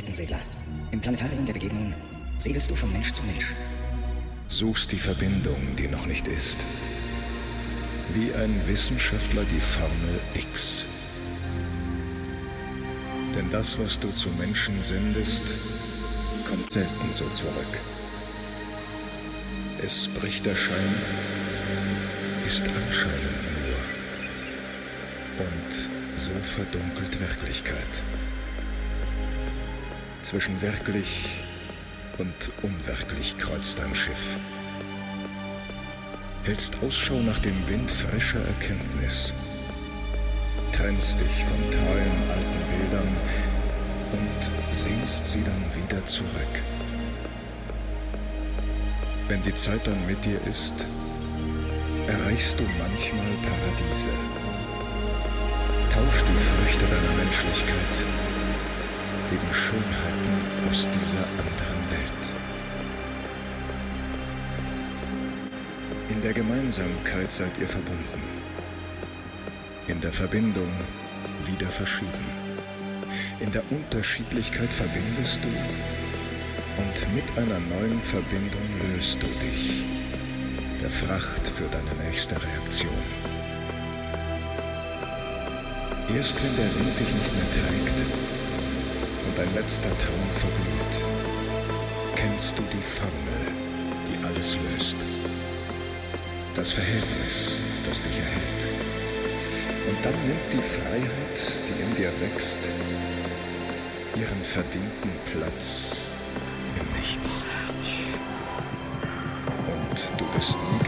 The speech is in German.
Weltensegler. Im Planetarium der Begegnungen segelst du von Mensch zu Mensch. Suchst die Verbindung, die noch nicht ist. Wie ein Wissenschaftler die Formel X. Denn das, was du zu Menschen sendest, kommt selten so zurück. Es bricht der Schein, ist anscheinend nur. Und so verdunkelt Wirklichkeit. Zwischen wirklich und unwirklich kreuzt dein Schiff. Hältst Ausschau nach dem Wind frischer Erkenntnis. Trennst dich von treuen alten Bildern und sehnst sie dann wieder zurück. Wenn die Zeit dann mit dir ist, erreichst du manchmal Paradiese. Tausch die Früchte deiner Menschlichkeit gegen Schönheiten aus dieser anderen Welt. In der Gemeinsamkeit seid ihr verbunden. In der Verbindung wieder verschieden. In der Unterschiedlichkeit verbindest du und mit einer neuen Verbindung löst du dich der Fracht für deine nächste Reaktion. Erst wenn der Wind dich nicht mehr trägt dein letzter Traum verglüht, kennst du die Formel, die alles löst. Das Verhältnis, das dich erhält. Und dann nimmt die Freiheit, die in dir wächst, ihren verdienten Platz im Nichts. Und du bist nie